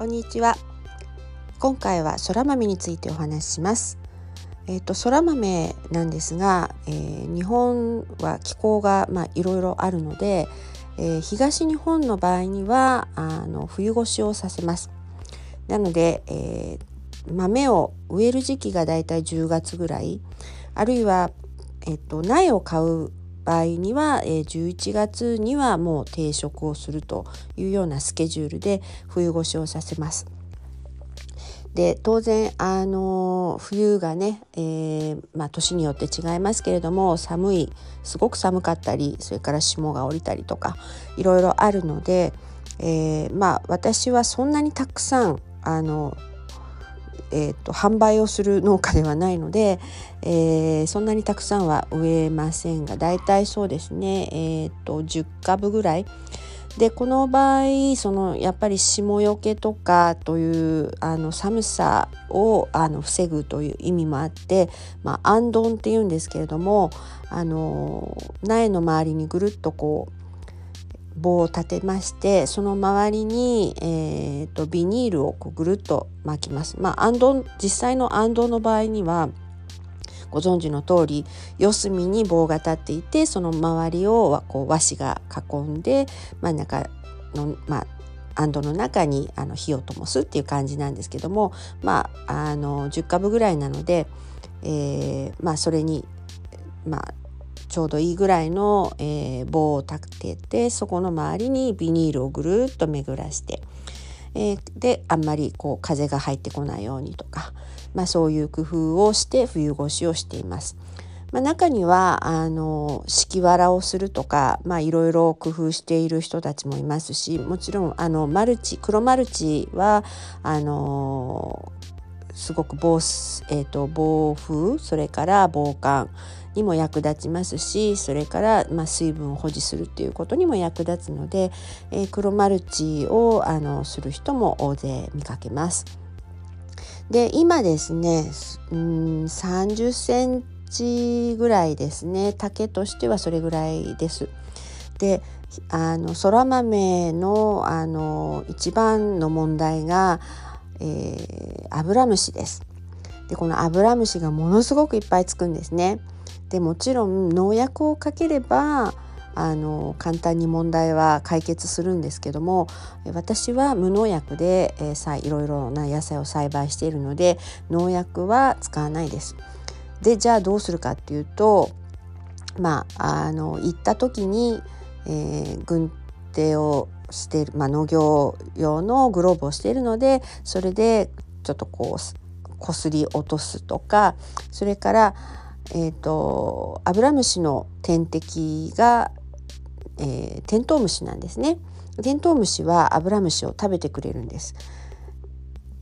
こんにちは。今回はそら豆についてお話しします。えっ、ー、とそら豆なんですが、えー、日本は気候がまあいろいろあるので、えー、東日本の場合にはあの冬越しをさせます。なので、え豆を植える時期がだいたい10月ぐらいあるいは、えっと、苗を買う場合には、えー、11月にはもう定食をするというようなスケジュールで冬越しをさせます。で当然あの冬がね、えー、まあ、年によって違いますけれども寒いすごく寒かったりそれから霜が降りたりとかいろいろあるので、えー、まあ私はそんなにたくさんあのえーと、販売をする農家ではないので、えー、そんなにたくさんは植えませんがだいたいそうですね、えーと、10株ぐらい。でこの場合そのやっぱり霜よけとかというあの寒さをあの防ぐという意味もあって、まあ、アンドンっていうんですけれどもあの苗の周りにぐるっとこう棒を立てましてその周りに、えーと、ビニールをこうぐるっと巻きます。まあ、アンド実際のあんどんの場合にはご存知の通り四隅に棒が立っていてその周りをこう和紙が囲んで真ん中の、まあ、アンドの中にあの火を灯すっていう感じなんですけども、まあ、あの10株ぐらいなので、えーまあ、それに、まあ、ちょうどいいぐらいの、えー、棒を立ててそこの周りにビニールをぐるっと巡らして、えー、であんまりこう風が入ってこないようにとか、まあ、そういう工夫をして冬越しをしています。まあ、中にはあの敷きわらをするとかいろいろ工夫している人たちもいますしもちろんあのマルチ黒マルチはあのすごく防,、えーと、防風それから防寒にも役立ちますしそれから、ま、水分を保持するっていうことにも役立つので、えー、黒マルチをあのする人も大勢見かけます。で今ですねうん30センチぐらいですね竹としてはそれぐらいです。であのそら豆のあの一番の問題がえー、アブラムシです。でこのアブラムシがものすごくいっぱいつくんですね。でもちろん農薬をかければあの簡単に問題は解決するんですけども私は無農薬で、えー、さいろいろな野菜を栽培しているので農薬は使わないです。でじゃあどうするかっていうとまああの行った時に、えー、軍手をしてる、まあ、農業用のグローブをしているのでそれでちょっとこうこすり落とすとかそれから、えーと、アブラムシの天敵が、えー、テントウムシなんですね。テントウムシはアブラムシを食べてくれるんです。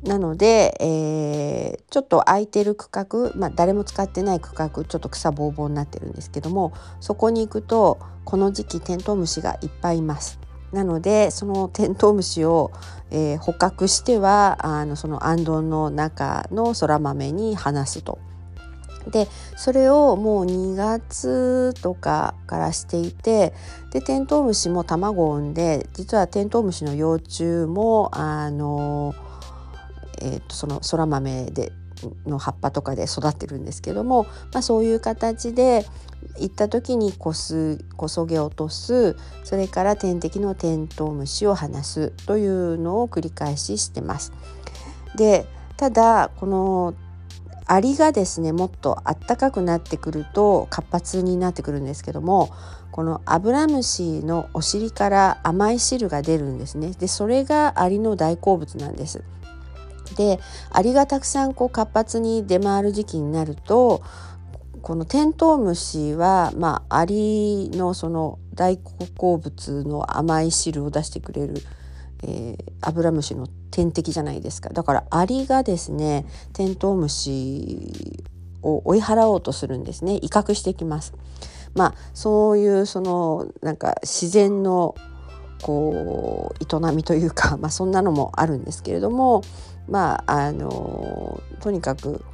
なので、えー、ちょっと空いてる区画、まあ、誰も使ってない区画ちょっと草ぼうぼうになってるんですけどもそこに行くとこの時期テントウムシがいっぱいいます。なのでそのテントウムシを、えー、捕獲してはあのそのあんどんの中のそら豆に放すと。でそれをもう2月とかからしていてでテントウムシも卵を産んで実はテントウムシの幼虫もあの、えー、とそのそら豆での葉っぱとかで育ってるんですけども、まあ、そういう形で行った時にこすこそげ落とすそれから天敵のテントウムシを離すというのを繰り返ししてます。でただこのアリがですねもっとあったかくなってくると活発になってくるんですけどもこのアブラムシのお尻から甘い汁が出るんですね。でそれがアリの大好物なんです。でアリがたくさんこう活発に出回る時期になるとこのテントウムシは、まあ、アリのその大好物の甘い汁を出してくれる、えー、アブラムシの天敵じゃないですかだからアリがですねテントウムシを追い払おうとするんですね威嚇してきます。まあそういうそのなんか自然のこう営みというか、まあ、そんなのもあるんですけれどもまああのとにかく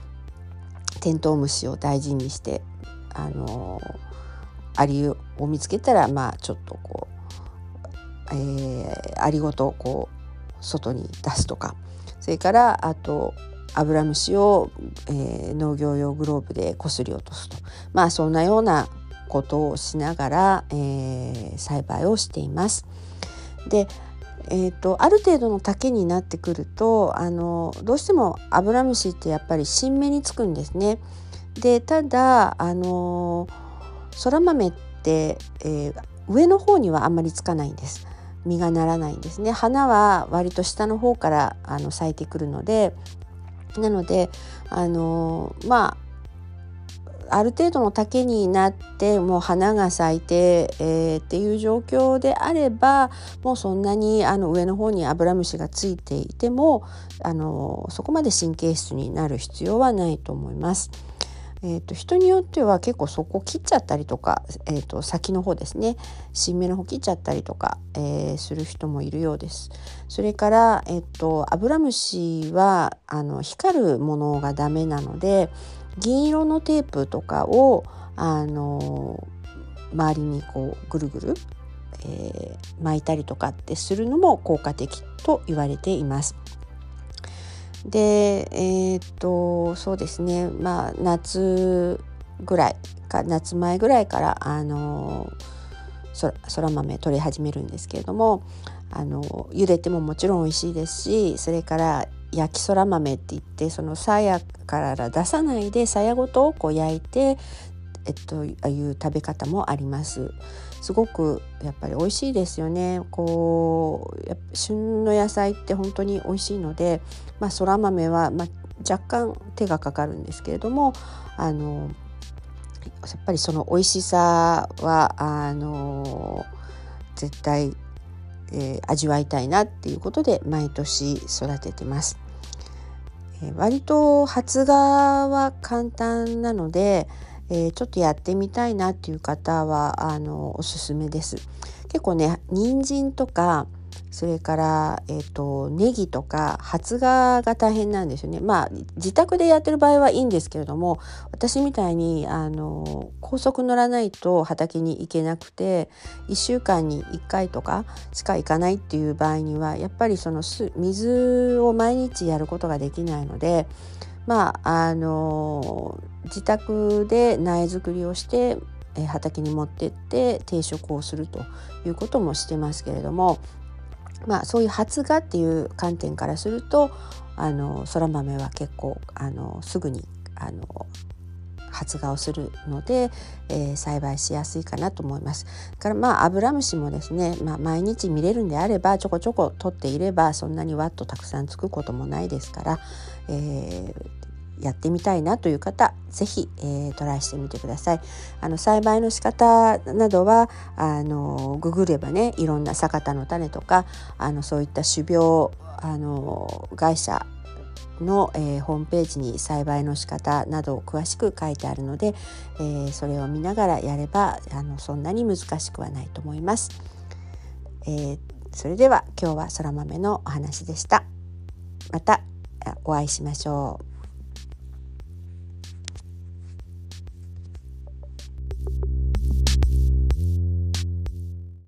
テントウムシを大事にしてあのアリを見つけたらまあちょっとこう、えー、アリごとこう外に出すとかそれからあとアブラムシを、えー、農業用グローブでこすり落とすとまあそんなようなことをしながら、えー、栽培をしています。でえーと、ある程度の丈になってくるとあのどうしてもアブラムシってやっぱり新芽につくんですね。でただあのそら豆って、えー、上の方にはあんまりつかないんです。実がならないんですね花は割と下の方からあの咲いてくるのでなのであのまあある程度の丈になってもう花が咲いて、えー、っていう状況であればもうそんなにあの上の方にアブラムシがついていてもあのそこまで神経質になる必要はないと思います。えーと、人によっては結構そこ切っちゃったりとか、えーと、先の方ですね新芽の方切っちゃったりとか、えー、する人もいるようです。それから、えーと、アブラムシはあの光るものがダメなので銀色のテープとかをあの周りにこうぐるぐる、えー、巻いたりとかってするのも効果的と言われています。でえー、っとそうですね。まあ夏ぐらいか夏前ぐらいからあのそら豆取り始めるんですけれどもあの茹でてももちろん美味しいですしそれから焼きそら豆って言ってそのさやから出さないでさやごとをこう焼いてえっと、ああいう食べ方もあります。すごくやっぱり美味しいですよね。こう旬の野菜って本当に美味しいので、まあ、そら豆は、まあ、若干手がかかるんですけれどもあのやっぱりその美味しさはあの絶対、えー、味わいたいなっていうことで毎年育ててます。えー、割と発芽は簡単なので、えー、ちょっとやってみたいなっていう方はあのおすすめです。結構ね人参とかそれから、えーと、ネギとか発芽が大変なんですよね。まあ自宅でやってる場合はいいんですけれども私みたいにあの高速乗らないと畑に行けなくて1週間に1回とかしか行かないっていう場合にはやっぱりその水を毎日やることができないのでまああの自宅で苗作りをして、畑に持ってって定食をするということもしてますけれどもまあそういう発芽っていう観点からするとあのそら豆は結構あのすぐにあの発芽をするので、えー、栽培しやすいかなと思います。からまあアブラムシもですね、まあ、毎日見れるんであればちょこちょこ取っていればそんなにワッとたくさんつくこともないですから、えー、やってみたいなという方是非、えー、トライしてみてください。あの栽培の仕方などはあのググればねいろんな酒田の種とかあのそういった種苗あの会社の、えー、ホームページに栽培の仕方などを詳しく書いてあるので、えー、それを見ながらやればあのそんなに難しくはないと思います。えー、それでは今日はそら豆のお話でした。またお会いしましょう。